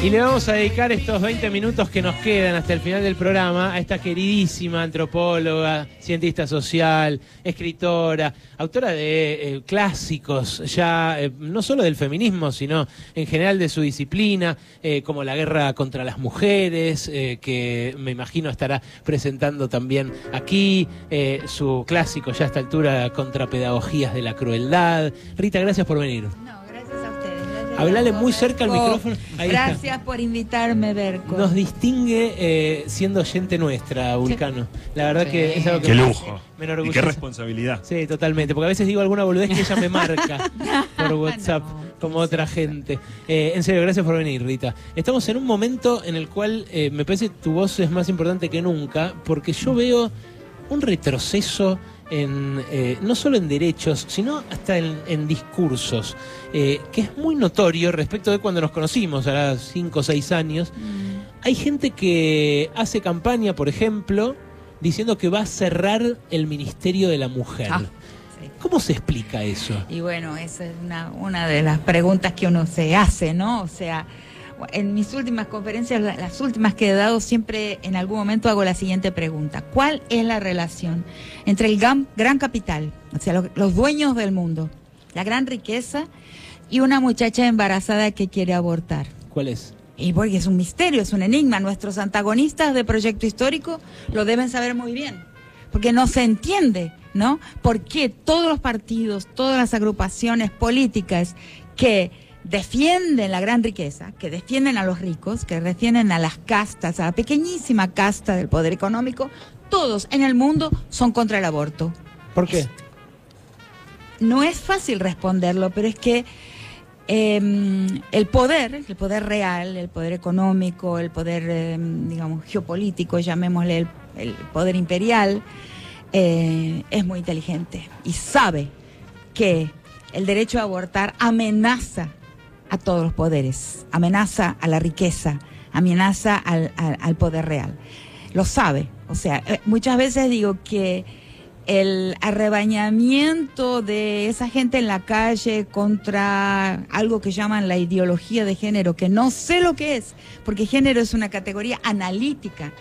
Y le vamos a dedicar estos 20 minutos que nos quedan hasta el final del programa a esta queridísima antropóloga, cientista social, escritora, autora de eh, clásicos, ya eh, no solo del feminismo, sino en general de su disciplina, eh, como la guerra contra las mujeres, que me imagino estará presentando también aquí, su clásico ya a esta altura contra pedagogías de la crueldad. Rita, gracias por venir. Hablale muy cerca al micrófono. Gracias por invitarme, Berco. Nos distingue eh, siendo gente nuestra, Vulcano. La verdad que es algo que Qué lujo. Me y qué responsabilidad. Sí, totalmente. Porque a veces digo alguna boludez que ella me marca por WhatsApp, como otra gente. Eh, en serio, gracias por venir, Rita. Estamos en un momento en el cual eh, me parece que tu voz es más importante que nunca, porque yo veo un retroceso en, eh, no solo en derechos, sino hasta en, discursos, eh, que es muy notorio respecto de cuando nos conocimos, ahora cinco o seis años. Mm. Hay gente que hace campaña, por ejemplo, diciendo que va a cerrar el Ministerio de la Mujer. Ah, ¿Cómo se explica eso? Y bueno, esa es una, una de las preguntas que uno se hace, ¿no? O sea, en mis últimas conferencias, las últimas que he dado, siempre en algún momento hago la siguiente pregunta. ¿Cuál es la relación entre el gran, capital, o sea, los, dueños del mundo, la gran riqueza y una muchacha embarazada que quiere abortar? ¿Cuál es? Y porque es un misterio, es un enigma. Nuestros antagonistas de Proyecto Histórico lo deben saber muy bien, porque no se entiende, ¿no? ¿Por qué todos los partidos, todas las agrupaciones políticas que defienden la gran riqueza, que defienden a los ricos, que defienden a las castas, a la pequeñísima casta del poder económico, todos en el mundo son contra el aborto. ¿Por qué? no es fácil responderlo, pero es que em, el poder, el poder real, el poder económico, el poder, em, digamos, geopolítico, llamémosle el, poder imperial, eh, es muy inteligente y sabe que el derecho a abortar amenaza a todos los poderes, amenaza a la riqueza, amenaza al, poder real. Lo sabe. O sea, eh, muchas veces digo que el arrebañamiento de esa gente en la calle contra algo que llaman la ideología de género, que no sé lo que es, porque género es una categoría analítica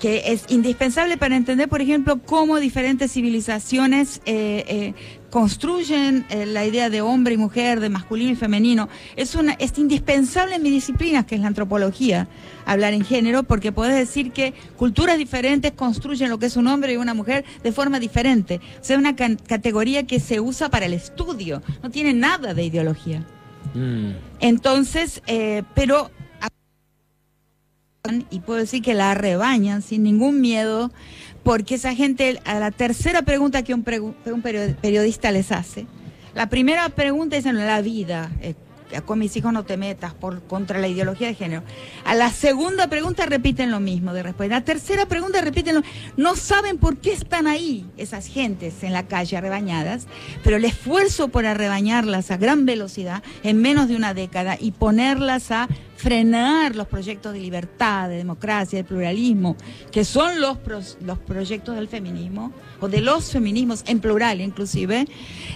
que es indispensable para entender, por ejemplo, cómo diferentes civilizaciones eh, eh, construyen eh, la idea de hombre y mujer, de masculino y femenino. Es, una, es indispensable en mi disciplina, que es la antropología, hablar en género, porque puedes decir que culturas diferentes construyen lo que es un hombre y una mujer de forma diferente. O sea, una categoría que se usa para el estudio, no tiene nada de ideología. Mm. Entonces, pero y puedo decir que la rebañan sin ningún miedo, porque esa gente, a la tercera pregunta que un, periodista les hace, la primera pregunta es en la vida, eh, con mis hijos no te metas por contra la ideología de género. A la segunda pregunta repiten lo mismo de respuesta. La tercera pregunta repiten lo No saben por qué están ahí esas gentes en la calle arrebañadas, pero el esfuerzo por arrebañarlas a gran velocidad en menos de una década y ponerlas a frenar los proyectos de libertad, de democracia, de pluralismo, que son los, los proyectos del feminismo, o de los feminismos en plural inclusive,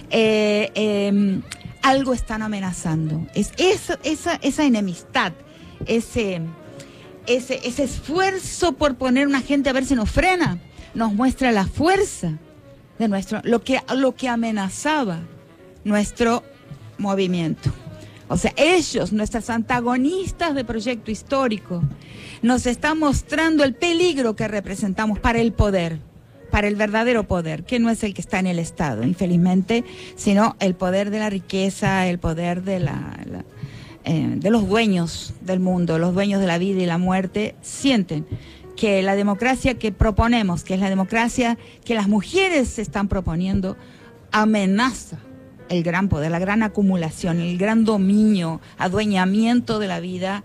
eh, em, algo están amenazando. Es esa, esa enemistad, ese, ese, ese esfuerzo por poner una gente a ver si nos frena, nos muestra la fuerza de nuestro, lo que, lo que amenazaba nuestro movimiento. O sea, ellos, nuestras antagonistas de proyecto histórico, nos están mostrando el peligro que representamos para el poder para el verdadero poder, que no es el que está en el Estado, infelizmente, sino el poder de la riqueza, el poder de, la, eh, de los dueños del mundo, los dueños de la vida y la muerte, sienten que la democracia que proponemos, que es la democracia que las mujeres están proponiendo, amenaza el gran poder, la gran acumulación, el gran dominio, adueñamiento de la vida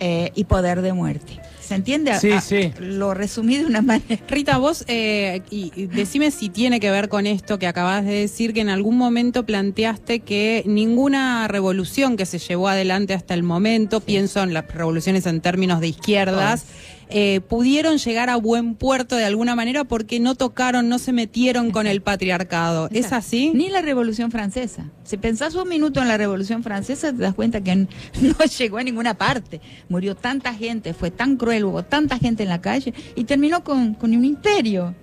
eh, y poder de muerte. ¿Se entiende? Sí, sí. Lo resumí de una manera. Rita, vos, eh, y, decime si tiene que ver con esto que acabas de decir, que en algún momento planteaste que ninguna revolución que se llevó adelante hasta el momento, pienso en las revoluciones en términos de izquierdas, eh, pudieron llegar a buen puerto de alguna manera porque no tocaron, no se metieron con el patriarcado. ¿Es así? Ni la Revolución Francesa. Si pensás un minuto en la Revolución Francesa, te das cuenta que no llegó a ninguna parte. Murió tanta gente, fue tan cruel, hubo tanta gente en la calle y terminó con, con un imperio.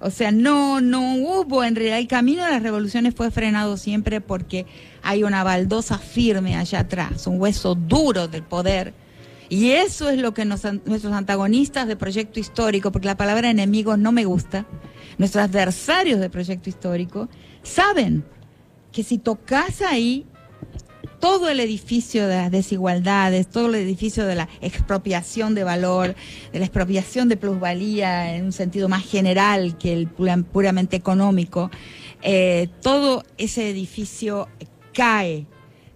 O sea, no, no hubo, en realidad el camino de las revoluciones fue frenado siempre porque hay una baldosa firme allá atrás, un hueso duro del poder. Y eso es lo que nuestros antagonistas de proyecto histórico, porque la palabra enemigos no me gusta, nuestros adversarios de proyecto histórico, saben que si tocas ahí, todo el edificio de las desigualdades, todo el edificio de la expropiación de valor, de la expropiación de plusvalía en un sentido más general que el puramente económico, eh, todo ese edificio cae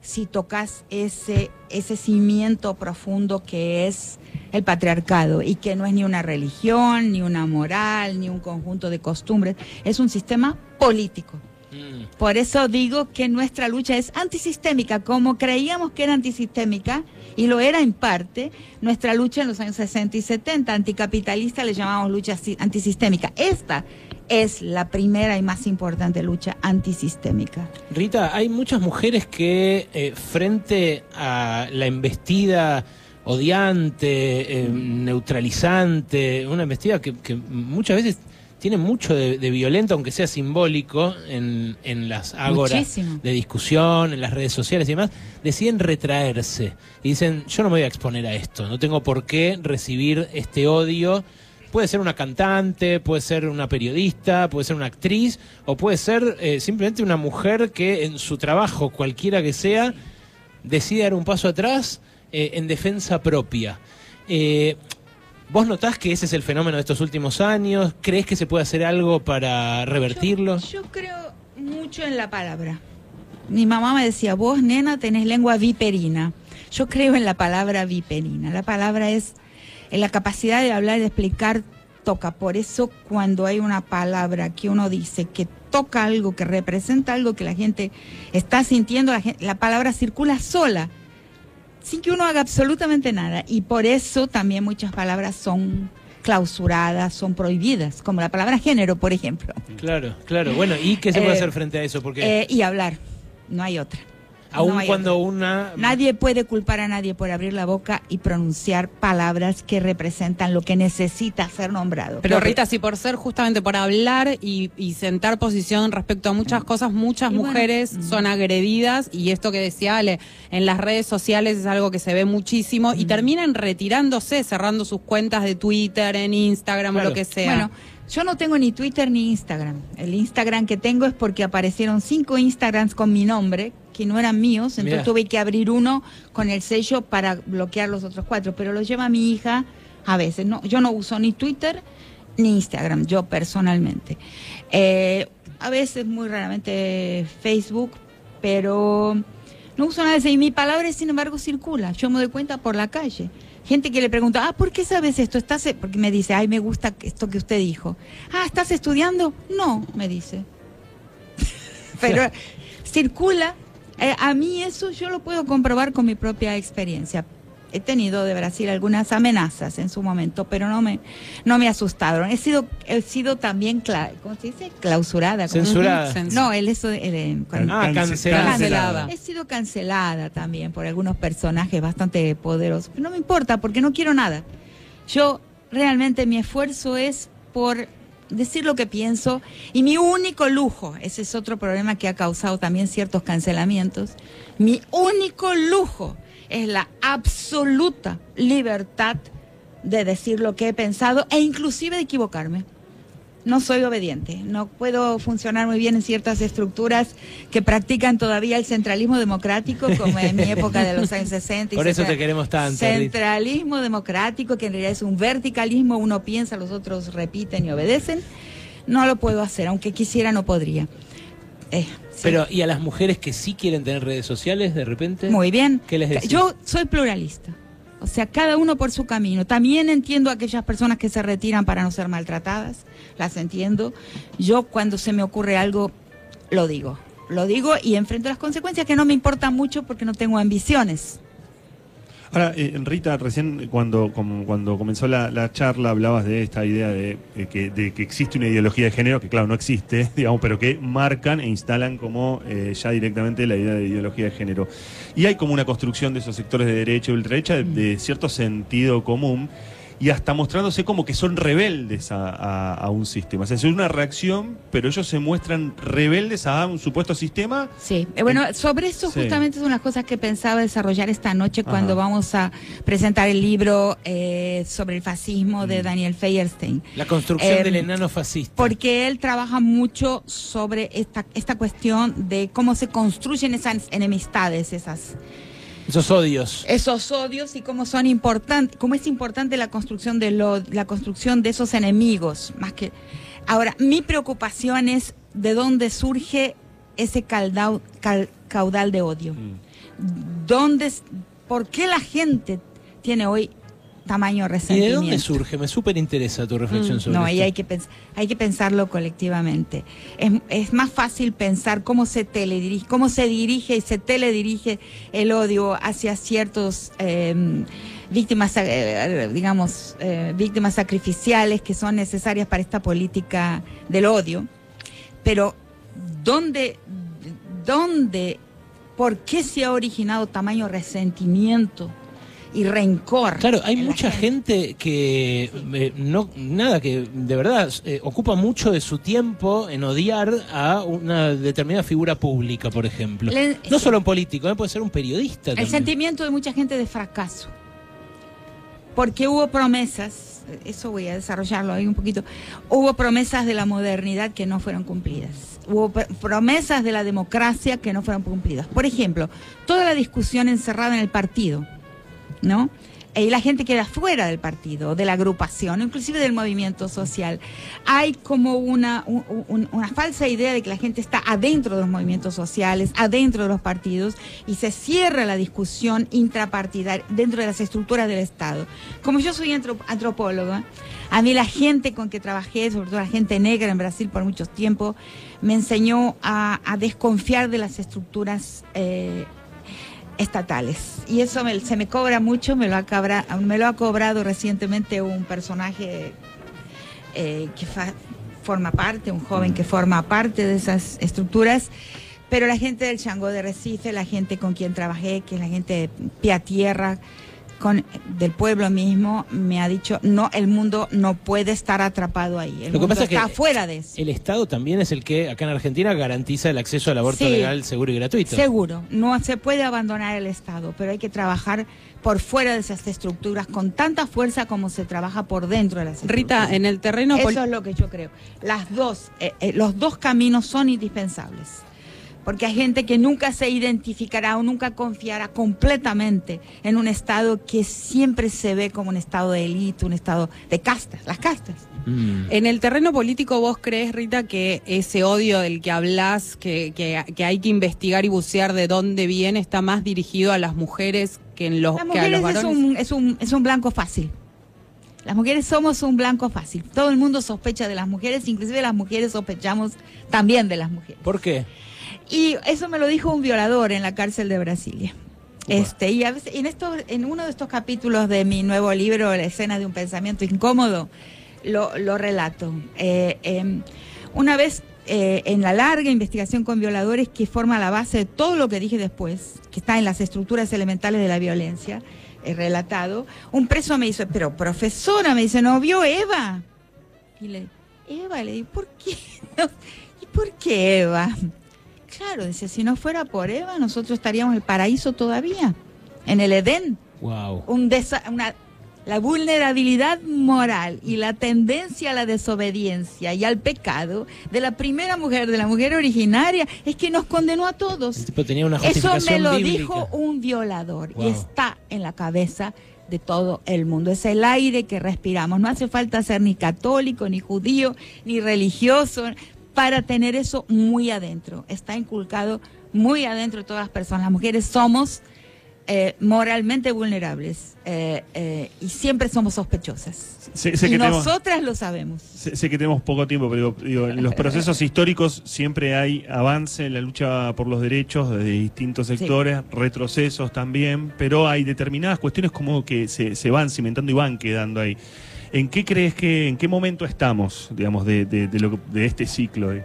si tocas ese, ese cimiento profundo que es el patriarcado y que no es ni una religión, ni una moral, ni un conjunto de costumbres, es un sistema político. Mm. Por eso digo que nuestra lucha es antisistémica, como creíamos que era antisistémica, y lo era en parte, nuestra lucha en los años 60 y 70, anticapitalista, le llamamos lucha antisistémica. Esta es la primera y más importante lucha antisistémica. Rita, hay muchas mujeres que eh, frente a la embestida odiante, eh, neutralizante, una embestida que, que muchas veces tiene mucho de, violento, aunque sea simbólico, en, las ágoras de discusión, en las redes sociales y demás, deciden retraerse y dicen, yo no me voy a exponer a esto, no tengo por qué recibir este odio. Puede ser una cantante, puede ser una periodista, puede ser una actriz, o puede ser eh, simplemente una mujer que en su trabajo, cualquiera que sea, decide dar un paso atrás eh, en defensa propia. Eh, ¿Vos notás que ese es el fenómeno de estos últimos años? ¿Crees que se puede hacer algo para revertirlo? Yo, creo mucho en la palabra. Mi mamá me decía, vos nena tenés lengua viperina. Yo creo en la palabra viperina. La palabra es en la capacidad de hablar y de explicar toca. Por eso cuando hay una palabra que uno dice que toca algo, que representa algo que la gente está sintiendo, la palabra circula sola sin que uno haga absolutamente nada. Y por eso también muchas palabras son clausuradas, son prohibidas, como la palabra género, por ejemplo. Claro, claro. Bueno, ¿y qué se puede eh, hacer frente a eso? Porque... Eh, y hablar, no hay otra. Aún cuando una... Nadie puede culpar a nadie por abrir la boca y pronunciar palabras que representan lo que necesita ser nombrado. Pero Rita, si por ser justamente por hablar y, sentar posición respecto a muchas mm. cosas, muchas mujeres mm. son agredidas y esto que decía Ale, en las redes sociales es algo que se ve muchísimo y mm. terminan retirándose, cerrando sus cuentas de Twitter, en Instagram o lo que sea. Bueno, yo no tengo ni Twitter ni Instagram. El Instagram que tengo es porque aparecieron cinco Instagrams con mi nombre que no eran míos, entonces tuve que abrir uno con el sello para bloquear los otros cuatro, pero los lleva mi hija a veces. No, yo no uso ni Twitter ni Instagram, yo personalmente. Eh, a veces, muy raramente, Facebook, pero no uso nada de eso. Y mi palabra, sin embargo, circula. Yo me doy cuenta por la calle. Gente que le pregunta, ah, ¿por qué sabes esto? ¿Estás e-?", Porque me dice, ay, me gusta esto que usted dijo. Ah, ¿estás estudiando? No, me dice. pero circula eh, a mí eso yo lo puedo comprobar con mi propia experiencia. He tenido de Brasil algunas amenazas en su momento, pero no me, no me asustaron. He sido, he sido también, ¿cómo se dice? Clausurada. Censurada. No, el eso, ah, cancelada. He sido cancelada también por algunos personajes bastante poderosos. no me importa porque no quiero nada. Yo realmente mi esfuerzo es por decir lo que pienso. Y mi único lujo, ese es otro problema que ha causado también ciertos cancelamientos, mi único lujo es la absoluta libertad de decir lo que he pensado e inclusive de equivocarme no soy obediente, no puedo funcionar muy bien en ciertas estructuras que practican todavía el centralismo democrático, como en mi época de los años 60. Por eso te queremos tanto. Centralismo democrático, que en realidad es un verticalismo, uno piensa, los otros repiten y obedecen. No lo puedo hacer, aunque quisiera no podría. Eh, Pero, ¿y a las mujeres que sí quieren tener redes sociales de repente? Muy bien. ¿Qué les decís? Yo soy pluralista. O sea, cada uno por su camino. También entiendo a aquellas personas que se retiran para no ser maltratadas, las entiendo. Yo cuando se me ocurre algo, lo digo. Lo digo y enfrento las consecuencias que no me importan mucho porque no tengo ambiciones. Ahora, eh, Rita, recién cuando, como- cuando comenzó la, la charla hablabas de esta idea de, de que, de que existe una ideología de género, que claro, no existe, digamos, pero que marcan e instalan como eh, ya directamente la idea de ideología de género. Y hay como una construcción de esos sectores de derecha y ultraderecha de, de cierto sentido común y hasta mostrándose como que son rebeldes a, a- a un sistema. O sea, es una reacción, pero ellos se muestran rebeldes a un supuesto sistema. Sí, eh, bueno, sobre eso Sí. justamente es una cosa que pensaba desarrollar esta noche cuando Ajá. vamos a presentar el libro eh, sobre el fascismo de Mm. Daniel Feyerstein. La construcción Em, del enano fascista. Porque él trabaja mucho sobre esta, esta cuestión de cómo se construyen esas enemistades, esas, Esos odios. esos odios y cómo son importantes, cómo es importante la construcción de lo, la construcción de esos enemigos, más que ahora mi preocupación es de dónde surge ese caldao- cal- caudal de odio. ¿Dónde, es- ¿Por qué la gente tiene hoy tamaño ¿Y resentimiento? de dónde surge? Me súper interesa tu reflexión sobre Mm, No, ahí esto. hay que, hay que pensarlo colectivamente. Es, es más fácil pensar cómo se teledirige, cómo se dirige y se teledirige el odio hacia ciertos eh, víctimas, eh, digamos, eh, víctimas sacrificiales que son necesarias para esta política del odio. Pero, ¿dónde, dónde, por qué se ha originado tamaño resentimiento y rencor? Claro, hay mucha gente, que eh, no nada que de verdad eh, ocupa mucho de su tiempo en odiar a una determinada figura pública, por ejemplo. Le- no solo un político, eh, puede ser un periodista. El también. sentimiento de mucha gente de fracaso. Porque hubo promesas, eso voy a desarrollarlo ahí un poquito, hubo promesas de la modernidad que no fueron cumplidas. Hubo pr- promesas de la democracia que no fueron cumplidas. Por ejemplo, toda la discusión encerrada en el partido, ¿no? Y la gente queda fuera del partido, de la agrupación, inclusive del movimiento social. Hay como una, un- un- una falsa idea de que la gente está adentro de los movimientos sociales, adentro de los partidos, y se cierra la discusión intrapartidaria dentro de las estructuras del Estado. Como yo soy antro- antropóloga, a mí la gente con que trabajé, sobre todo la gente negra en Brasil por mucho tiempo, me enseñó a, a desconfiar de las estructuras eh, estatales. Y eso me- se me cobra mucho, me lo, ha cabra- me lo ha cobrado recientemente un personaje eh, que fa- forma parte, un joven que forma parte de esas estructuras. Pero la gente del Changó de Recife, la gente con quien trabajé, que es la gente de pie a tierra, con, del pueblo mismo, me ha dicho, no, el mundo no puede estar atrapado ahí. El Lo que mundo pasa es que está fuera de eso. El Estado también es el que acá en Argentina garantiza el acceso al aborto Sí. legal, seguro y gratuito. Seguro, no se puede abandonar el Estado, pero hay que trabajar por fuera de esas estructuras con tanta fuerza como se trabaja por dentro de las estructuras. Rita, en el terreno Eso es lo que yo creo. Las dos, eh, eh, los dos caminos son indispensables. Porque hay gente que nunca se identificará o nunca confiará completamente en un Estado que siempre se ve como un Estado de élite, un Estado de castas, las castas. Mm. En el terreno político, ¿vos crees, Rita, que ese odio del que hablas, que, que, que hay que investigar y bucear de dónde viene, está más dirigido a las mujeres que, en los, Las que a los mujeres es varones? un, es, un, es un blanco fácil. Las mujeres somos un blanco fácil. Todo el mundo sospecha de las mujeres, inclusive las mujeres sospechamos también de las mujeres. ¿Por qué? Y eso me lo dijo un violador en la cárcel de Brasilia. Este, y a veces, en, esto, en uno de estos capítulos de mi nuevo libro, La escena de un pensamiento incómodo, lo, lo relato. Eh, em, una vez eh, en la larga investigación con violadores que forma la base de todo lo que dije después, que está en las estructuras elementales de la violencia, he relatado, un preso me dice, pero profesora, me dice, ¿no vio Eva? Y le Eva, le digo, ¿por qué? ¿Y por qué Eva? Claro, dice, si no fuera por Eva, nosotros estaríamos en el paraíso todavía, en el Edén. Wow. Un desa- una, la vulnerabilidad moral y la tendencia a la desobediencia y al pecado de la primera mujer, de la mujer originaria, es que nos condenó a todos. Tenía una Eso me lo bíblica. dijo un violador Wow. y está en la cabeza de todo el mundo. Es el aire que respiramos. No hace falta ser ni católico, ni judío, ni religioso para tener eso muy adentro. Está inculcado muy adentro de todas las personas. Las mujeres somos eh, moralmente vulnerables eh, eh, y siempre somos sospechosas. Sé, sé y que tenemos, nosotras lo sabemos. sé, sé que tenemos poco tiempo, pero digo, digo, en los procesos históricos siempre hay avance en la lucha por los derechos de distintos Sí. sectores, retrocesos también, pero hay determinadas cuestiones como que se, se van cimentando y van quedando ahí. ¿En qué crees que, en qué momento estamos, digamos, de, de, de lo de este ciclo? eh?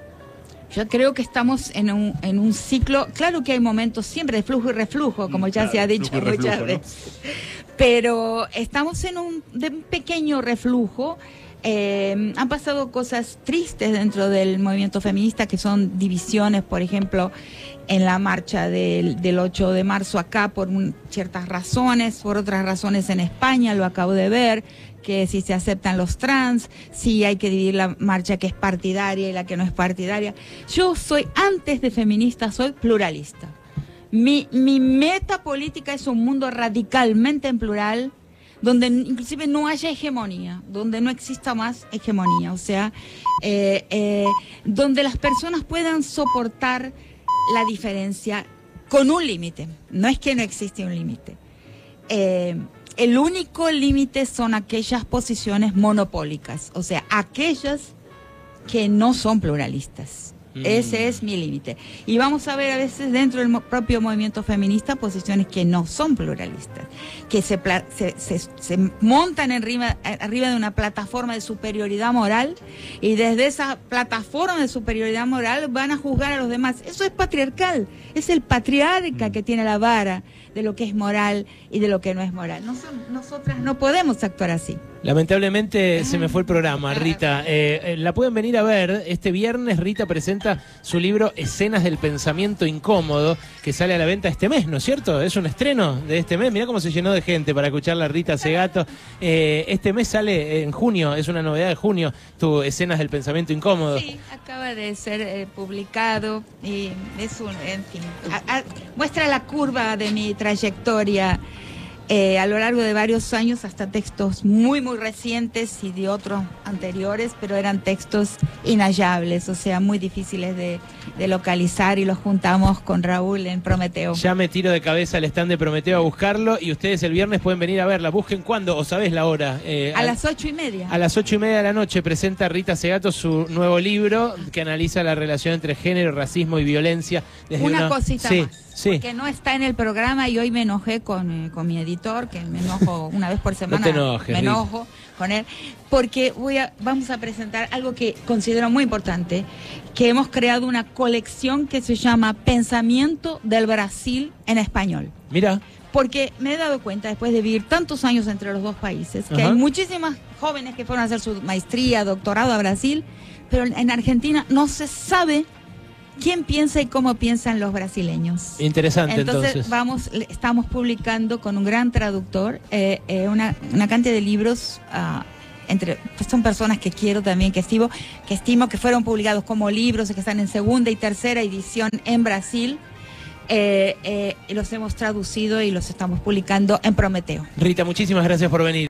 Yo creo que estamos en un, en un ciclo, claro que hay momentos siempre de flujo y reflujo, como ya claro, se ha dicho muchas reflujo, ¿no? veces, pero estamos en un, de un pequeño reflujo. Eh, han pasado cosas tristes dentro del movimiento feminista, que son divisiones, por ejemplo, en la marcha del, del 8 de marzo acá por ciertas razones, por otras razones en España, lo acabo de ver, que si se aceptan los trans, si hay que dividir la marcha que es partidaria y la que no es partidaria. Yo soy, antes de feminista, soy pluralista. Mi, mi meta política es un mundo radicalmente en plural, donde inclusive no haya hegemonía, donde no exista más hegemonía, o sea, eh, eh, donde las personas puedan soportar la diferencia con un límite. No es que no existe un límite. Eh, el único límite son aquellas posiciones monopólicas, o sea, aquellas que no son pluralistas. Mm. Ese es mi límite. Y vamos a ver a veces dentro del mo- propio movimiento feminista posiciones que no son pluralistas, que se, pla- se, se- se montan arriba, arriba de una plataforma de superioridad moral y desde esa plataforma de superioridad moral van a juzgar a los demás. Eso es patriarcal, es el patriarca que tiene la vara de lo que es moral y de lo que no es moral. Nos- nosotras no podemos actuar así. Lamentablemente se me fue el programa, Rita. Eh, eh, la pueden venir a ver. Este viernes Rita presenta su libro Escenas del Pensamiento Incómodo, que sale a la venta este mes, ¿no es cierto? Es un estreno de este mes. Mirá cómo se llenó de gente para escuchar la Rita Segato. Eh, este mes sale en junio, es una novedad de junio, tu Escenas del Pensamiento Incómodo. Sí, acaba de ser eh, publicado y es un, en fin, a- a- muestra la curva de mi trayectoria eh, a lo largo de varios años, hasta textos muy, muy recientes y de otros anteriores, pero eran textos inhallables, o sea, muy difíciles de, de localizar y los juntamos con Raúl en Prometeo. Ya me tiro de cabeza al stand de Prometeo a buscarlo y ustedes el viernes pueden venir a verla. Busquen cuándo o sabés la hora. Eh, A las ocho y media. A las ocho y media de la noche presenta Rita Segato su nuevo libro que analiza la relación entre género, racismo y violencia. desde Una cosita sí, más. Sí, Que no está en el programa y hoy me enojé con, eh, con mi editor, que me enojo una vez por semana. te enojes, Me enojo con él, porque voy a, vamos a presentar algo que considero muy importante, que hemos creado una colección que se llama Pensamiento del Brasil en español. mira, Porque me he dado cuenta, después de vivir tantos años entre los dos países, que Ajá. hay muchísimas jóvenes que fueron a hacer su maestría, doctorado a Brasil, pero en Argentina no se sabe quién piensa y cómo piensan los brasileños. interesante Entonces, entonces. vamos, estamos publicando con un gran traductor eh, eh, una, una cantidad de libros. ah, entre pues son personas que quiero también que estimo que estimo que fueron publicados como libros que están en segunda y tercera edición en Brasil eh, los hemos traducido y los estamos publicando en Prometeo. Rita, muchísimas gracias por venir.